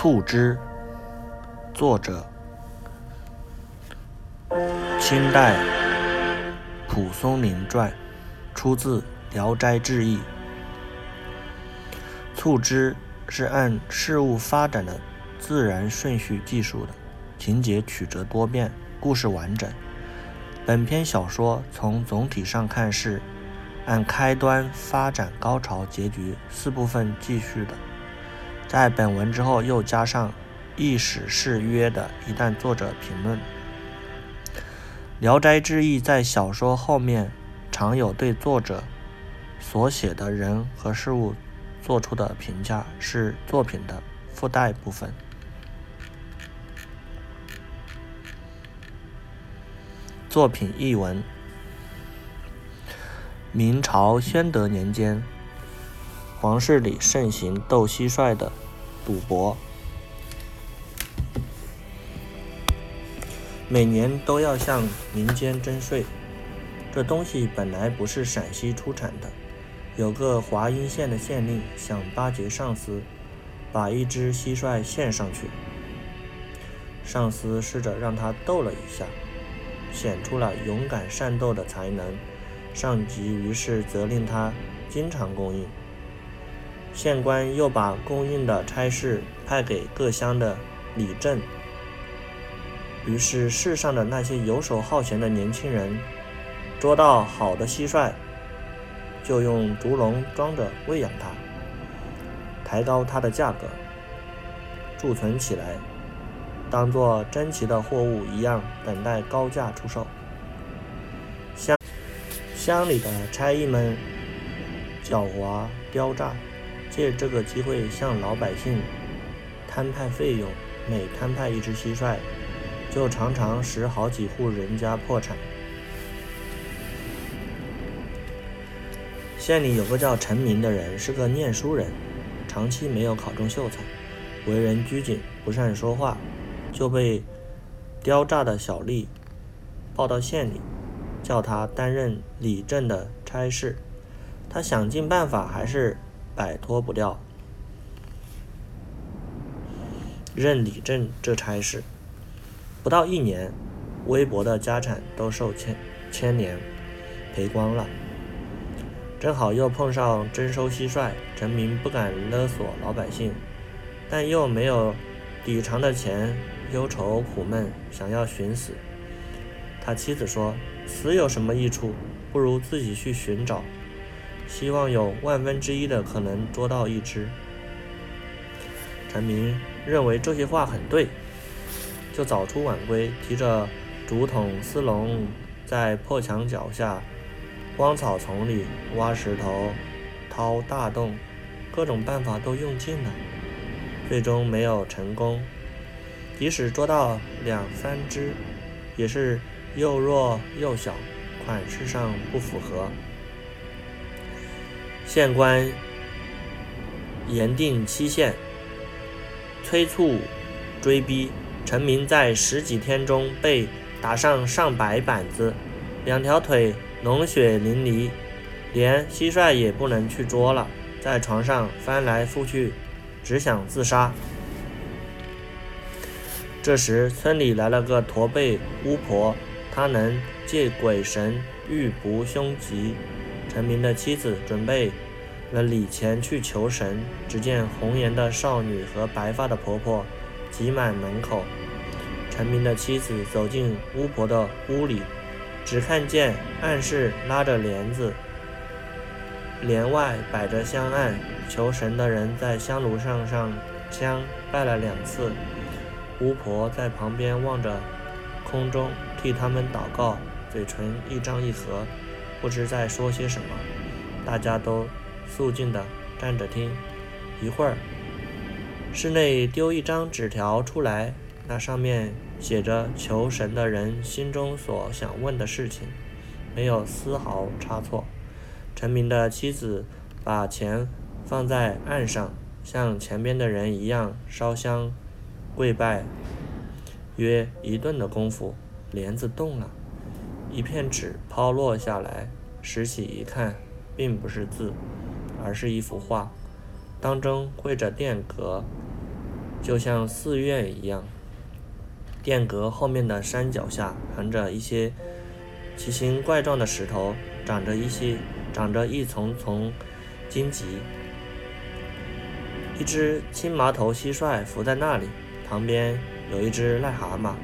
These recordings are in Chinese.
促织，作者清代蒲松龄传，出自《聊斋志异》。促织是按事物发展的自然顺序记述的，情节曲折多变，故事完整。本篇小说从总体上看是按开端、发展、高潮、结局四部分记叙的。在本文之后又加上意史是约的一段作者评论。《聊斋志异》在小说后面常有对作者所写的人和事物做出的评价，是作品的附带部分。作品译文：明朝宣德年间，皇室里盛行斗蟋蟀的赌博，每年都要向民间征税。这东西本来不是陕西出产的，有个华阴县的县令想巴结上司，把一只蟋蟀献上去。上司试着让他斗了一下。显出了勇敢善斗的才能，上级于是责令他经常供应。县官又把供应的差事派给各乡的里正，于是世上的那些游手好闲的年轻人，捉到好的蟋蟀，就用竹笼装着喂养它，抬高它的价格，贮存起来。当做珍奇的货物一样，等待高价出售。乡乡里的差役们狡猾刁诈，借这个机会向老百姓摊派费用。每摊派一只蟋蟀，就常常使好几户人家破产。县里有个叫陈明的人，是个念书人，长期没有考中秀才，为人拘谨，不善说话。就被刁诈的小吏报到县里，叫他担任里正的差事。他想尽办法，还是摆脱不掉任李正这差事。不到一年，微薄的家产都受牵牵连，赔光了。正好又碰上征收蟋蟀，陈明不敢勒索老百姓，但又没有抵偿的钱。忧愁苦闷，想要寻死。他妻子说：“死有什么益处？不如自己去寻找，希望有万分之一的可能捉到一只。”陈明认为这些话很对，就早出晚归，提着竹筒丝笼，在破墙脚下、荒草丛里挖石头、掏大洞，各种办法都用尽了，最终没有成功。即使捉到两三只，也是又弱又小，款式上不符合。县官严定期限，催促追逼。陈明在十几天中被打上上百板子，两条腿脓血淋漓，连蟋蟀也不能去捉了，在床上翻来覆去，只想自杀。这时，村里来了个驼背巫婆，她能借鬼神预卜凶吉。陈明的妻子准备了礼钱去求神，只见红颜的少女和白发的婆婆挤满门口。陈明的妻子走进巫婆的屋里，只看见暗室拉着帘子，帘外摆着香案，求神的人在香炉上上香拜了两次。巫婆在旁边望着空中，替他们祷告，嘴唇一张一合，不知在说些什么。大家都肃静地站着听。一会儿，室内丢一张纸条出来，那上面写着求神的人心中所想问的事情，没有丝毫差错。陈明的妻子把钱放在案上，像前边的人一样烧香。跪拜，约一顿的功夫，帘子动了，一片纸抛落下来，拾起一看，并不是字，而是一幅画，当中绘着殿阁，就像寺院一样。殿阁后面的山脚下横着一些奇形怪状的石头，长着一些长着一丛丛荆棘。一只青麻头蟋蟀伏在那里，旁边有一只癞蛤蟆，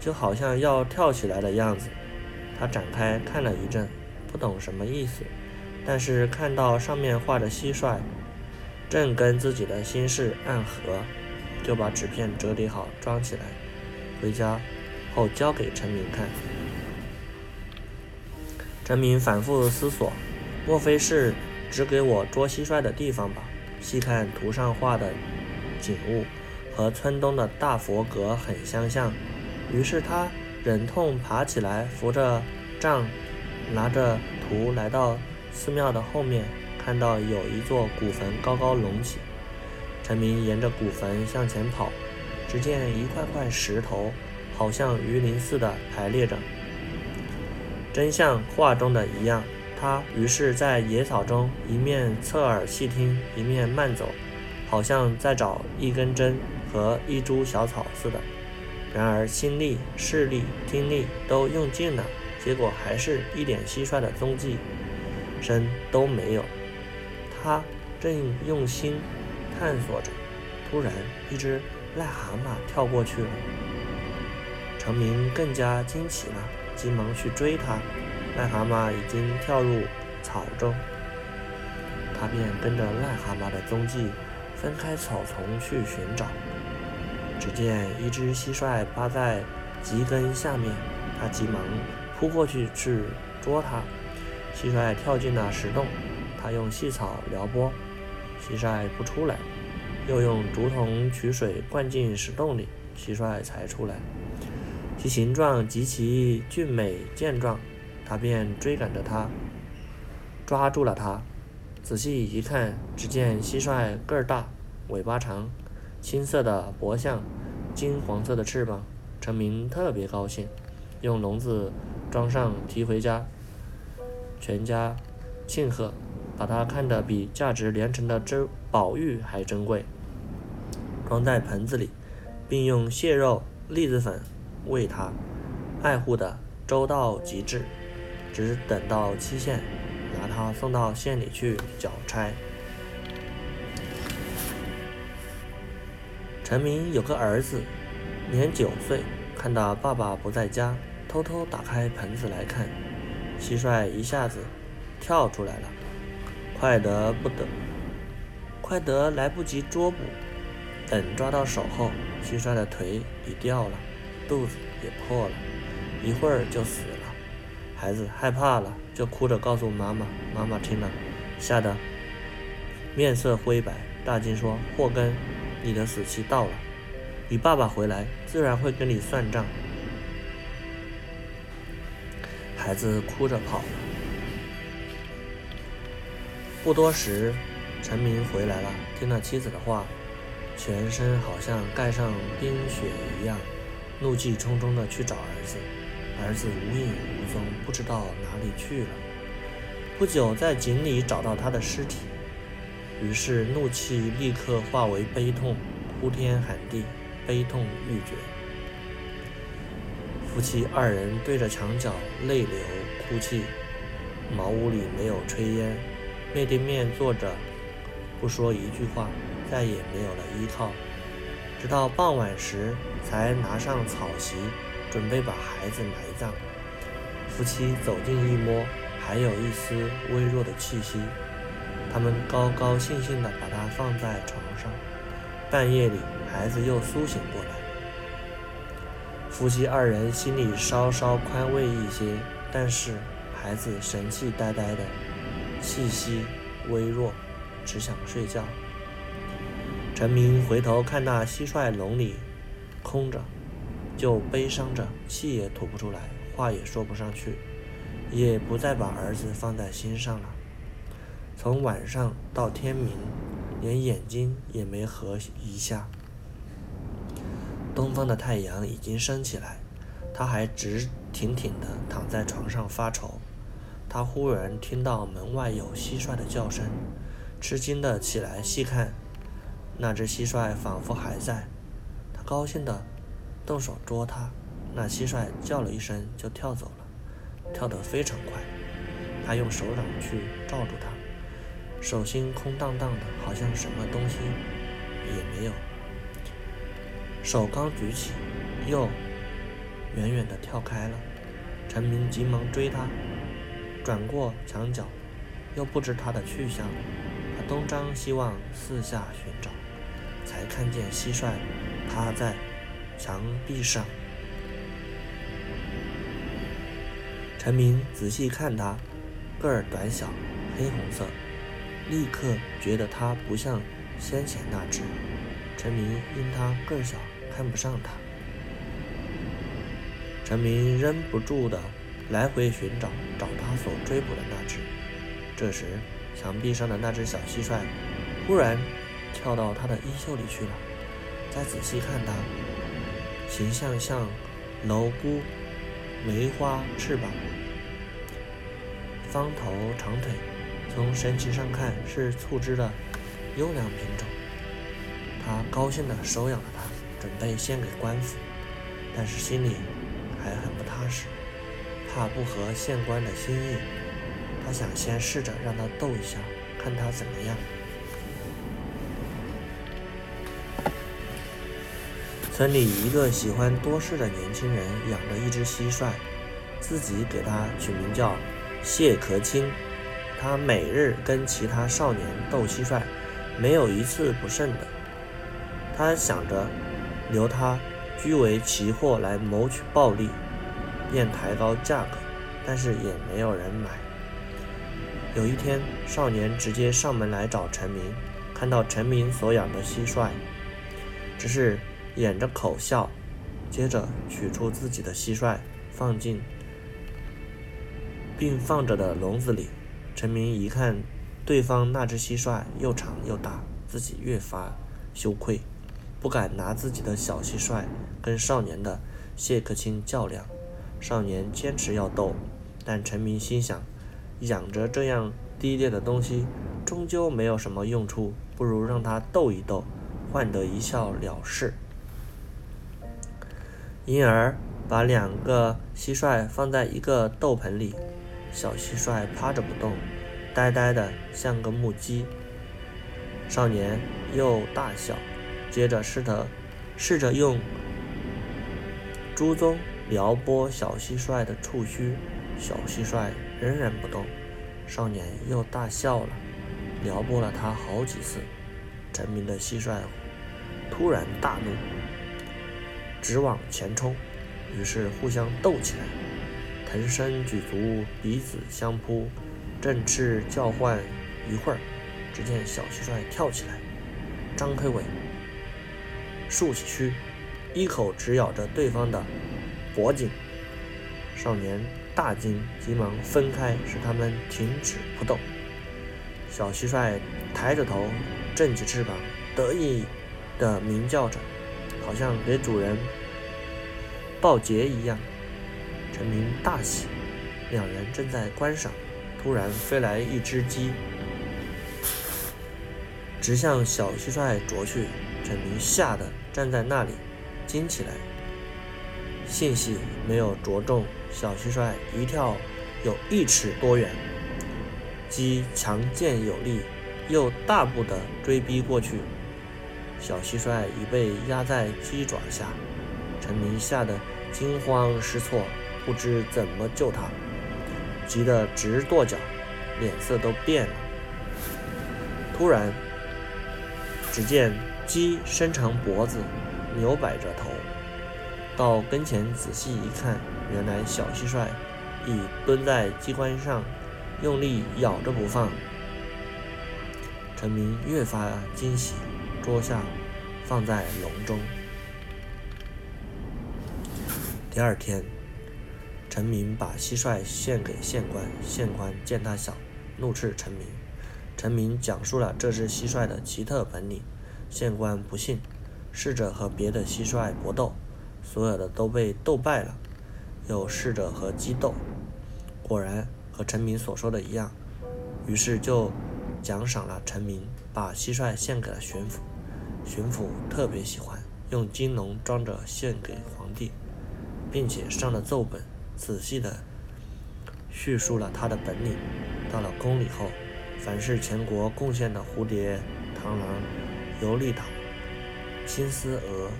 就好像要跳起来的样子。他展开看了一阵，不懂什么意思，但是看到上面画着蟋蟀，正跟自己的心事暗合，就把纸片折叠好装起来。回家后交给陈明看，陈明反复思索，莫非是指给我捉蟋蟀的地方吧？细看图上画的景物，和村东的大佛阁很相像。于是他忍痛爬起来，扶着杖，拿着图来到寺庙的后面，看到有一座古坟高高隆起。陈明沿着古坟向前跑。只见一块块石头，好像鱼鳞似的排列着，真像画中的一样。他于是，在野草中一面侧耳细听，一面慢走，好像在找一根针和一株小草似的。然而心力、视力、听力都用尽了，结果还是一点蟋蟀的踪迹声都没有。他正用心探索着，突然一只。癞蛤蟆跳过去了，陈明更加惊奇了，急忙去追它。癞蛤蟆已经跳入草中，他便跟着癞蛤蟆的踪迹，分开草丛去寻找。只见一只蟋蟀趴在棘根下面，他急忙扑过去去捉它。蟋蟀跳进了石洞，他用细草撩拨，蟋蟀不出来。又用竹筒取水灌进石洞里，蟋蟀才出来。其形状极其俊美健壮，他便追赶着它，抓住了它。仔细一看，只见蟋蟀个儿大，尾巴长，青色的脖项，金黄色的翅膀。陈明特别高兴，用笼子装上提回家，全家庆贺，把它看得比价值连城的珍宝玉还珍贵。装在盆子里，并用蟹肉、栗子粉喂它，爱护的周到极致。只等到期限，拿它送到县里去缴差。陈明有个儿子，年九岁，看到爸爸不在家，偷偷打开盆子来看，蟋蟀一下子跳出来了，快得不得，快得来不及捉捕。等抓到手后，蟋蟀的腿已掉了，肚子也破了，一会儿就死了。孩子害怕了，就哭着告诉妈妈。妈妈听了，吓得面色灰白，大惊说：“祸根，你的死期到了，你爸爸回来自然会跟你算账。”孩子哭着跑了。不多时，陈明回来了，听了妻子的话。全身好像盖上冰雪一样，怒气冲冲地去找儿子。儿子无影无踪，不知道哪里去了。不久，在井里找到他的尸体，于是怒气立刻化为悲痛，呼天喊地，悲痛欲绝。夫妻二人对着墙角泪流哭泣。茅屋里没有炊烟，面对面坐着，不说一句话。再也没有了依靠，直到傍晚时才拿上草席，准备把孩子埋葬。夫妻走近一摸，还有一丝微弱的气息。他们高高兴兴地把它放在床上。半夜里，孩子又苏醒过来。夫妻二人心里稍稍宽慰一些，但是孩子神气呆呆的，气息微弱，只想睡觉。陈明回头看那蟋蟀笼里空着，就悲伤着，气也吐不出来，话也说不上去，也不再把儿子放在心上了。从晚上到天明，连眼睛也没合一下。东方的太阳已经升起来，他还直挺挺地躺在床上发愁。他忽然听到门外有蟋蟀的叫声，吃惊地起来细看。那只蟋蟀仿佛还在，他高兴地动手捉它。那蟋蟀叫了一声就跳走了，跳得非常快。他用手掌去罩住它，手心空荡荡的，好像什么东西也没有。手刚举起，又远远地跳开了。陈明急忙追他，转过墙角，又不知他的去向。他东张西望，四下寻找，才看见蟋蟀趴在墙壁上。陈明仔细看他，个儿短小，黑红色，立刻觉得他不像先前那只。陈明因他个小，看不上他。陈明忍不住的来回寻找，找他所追捕的那只。这时，墙壁上的那只小蟋蟀忽然跳到他的衣袖里去了。再仔细看它，形象像蝼蛄，梅花翅膀，方头长腿，从神情上看是促织的优良品种。他高兴地收养了它，准备献给官府，但是心里……还很不踏实，怕不合县官的心意。他想先试着让它斗一下，看它怎么样。村里一个喜欢多事的年轻人养着一只蟋蟀，自己给它取名叫谢可清。他每日跟其他少年斗蟋蟀，没有一次不胜的。他想着留他。居为奇货来谋取暴利，便抬高价格，但是也没有人买。有一天，少年直接上门来找陈明，看到陈明所养的蟋蟀，只是掩着口笑，接着取出自己的蟋蟀，放进并放着的笼子里。陈明一看对方那只蟋蟀又长又大，自己越发羞愧。不敢拿自己的小蟋蟀跟少年的谢克清较量。少年坚持要斗，但陈明心想，养着这样低劣的东西，终究没有什么用处，不如让他斗一斗，换得一笑了事。因而把两个蟋蟀放在一个斗盆里，小蟋蟀趴着不动，呆呆的像个木鸡。少年又大笑。接着试着试着用珠鬃撩拨小蟋蟀的触须，小蟋蟀仍然不动。少年又大笑了，撩拨了它好几次。陈明的蟋蟀突然大怒，直往前冲，于是互相斗起来，腾身举足，彼此相扑，振翅叫唤一会儿，只见小蟋蟀跳起来，张开尾。竖起须，一口直咬着对方的脖颈。少年大惊，急忙分开，使他们停止不动。小蟋蟀抬着头，振起翅膀，得意地鸣叫着，好像给主人报捷一样。陈明大喜，两人正在观赏，突然飞来一只鸡，直向小蟋蟀啄去。陈明吓得站在那里，惊起来。幸喜没有着中，小蟋蟀一跳有一尺多远。鸡强健有力，又大步地追逼过去。小蟋蟀已被压在鸡爪下，陈明吓得惊慌失措，不知怎么救他，急得直跺脚，脸色都变了。突然，只见。鸡伸长脖子，扭摆着头，到跟前仔细一看，原来小蟋蟀已蹲在鸡冠上，用力咬着不放。陈明越发惊喜，捉下，放在笼中。第二天，陈明把蟋蟀献给县官，县官见他小，怒斥陈明。陈明讲述了这只蟋蟀的奇特本领。县官不信，试着和别的蟋蟀搏斗，所有的都被斗败了。又试着和鸡斗，果然和陈明所说的一样。于是就奖赏了陈明，把蟋蟀献给了巡抚。巡抚特别喜欢，用金笼装着献给皇帝，并且上了奏本，仔细的叙述了他的本领。到了宫里后，凡是全国贡献的蝴蝶、螳螂、游历岛、青丝蛾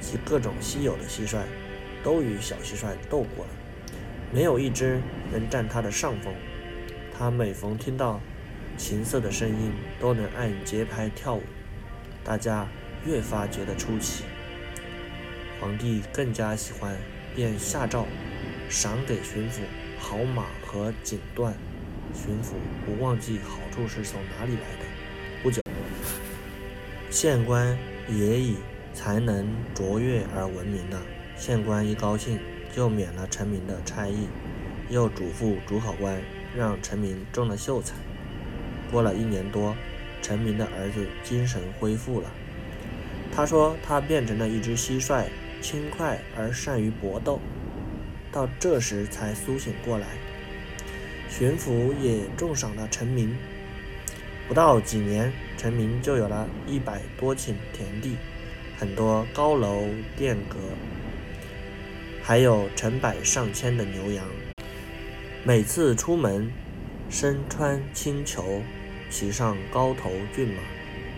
及各种稀有的蟋蟀，都与小蟋蟀斗过了，没有一只能占他的上风。他每逢听到琴瑟的声音，都能按节拍跳舞。大家越发觉得出奇，皇帝更加喜欢，便下诏赏给巡抚好马和锦缎。巡抚不忘记好处是从哪里来的。不久，县官也以才能卓越而闻名了。县官一高兴，就免了陈明的差役，又嘱咐主考官让陈明中了秀才。过了一年多。陈明的儿子精神恢复了。他说他变成了一只蟋蟀，轻快而善于搏斗。到这时才苏醒过来。巡抚也重赏了陈明。不到几年，陈明就有了一百多顷田地，很多高楼殿阁，还有成百上千的牛羊。每次出门，身穿青裘。骑上高头骏马，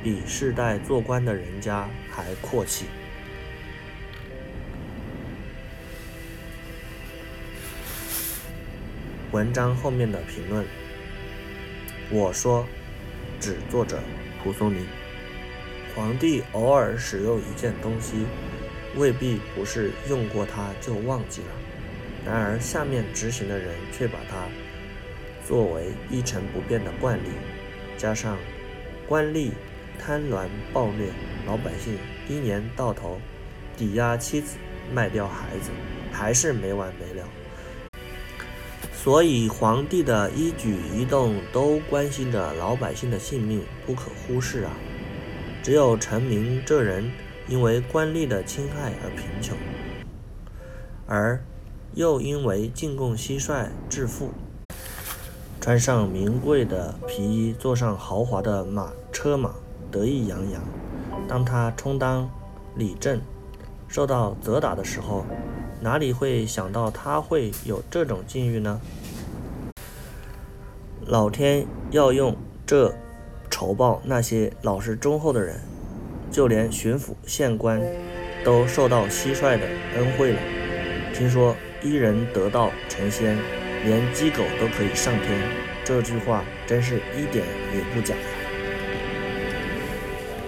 比世代做官的人家还阔气。文章后面的评论，我说，指作者蒲松龄。皇帝偶尔使用一件东西，未必不是用过它就忘记了，然而下面执行的人却把它作为一成不变的惯例。加上官吏贪婪暴虐，老百姓一年到头抵押妻子、卖掉孩子，还是没完没了。所以皇帝的一举一动都关心着老百姓的性命，不可忽视啊！只有陈明这人，因为官吏的侵害而贫穷，而又因为进贡蟋蟀致富。穿上名贵的皮衣，坐上豪华的马车马，得意洋洋。当他充当理政，受到责打的时候，哪里会想到他会有这种境遇呢？老天要用这酬报那些老实忠厚的人，就连巡抚、县官都受到蟋蟀的恩惠了。听说一人得道成仙。连鸡狗都可以上天，这句话真是一点也不假。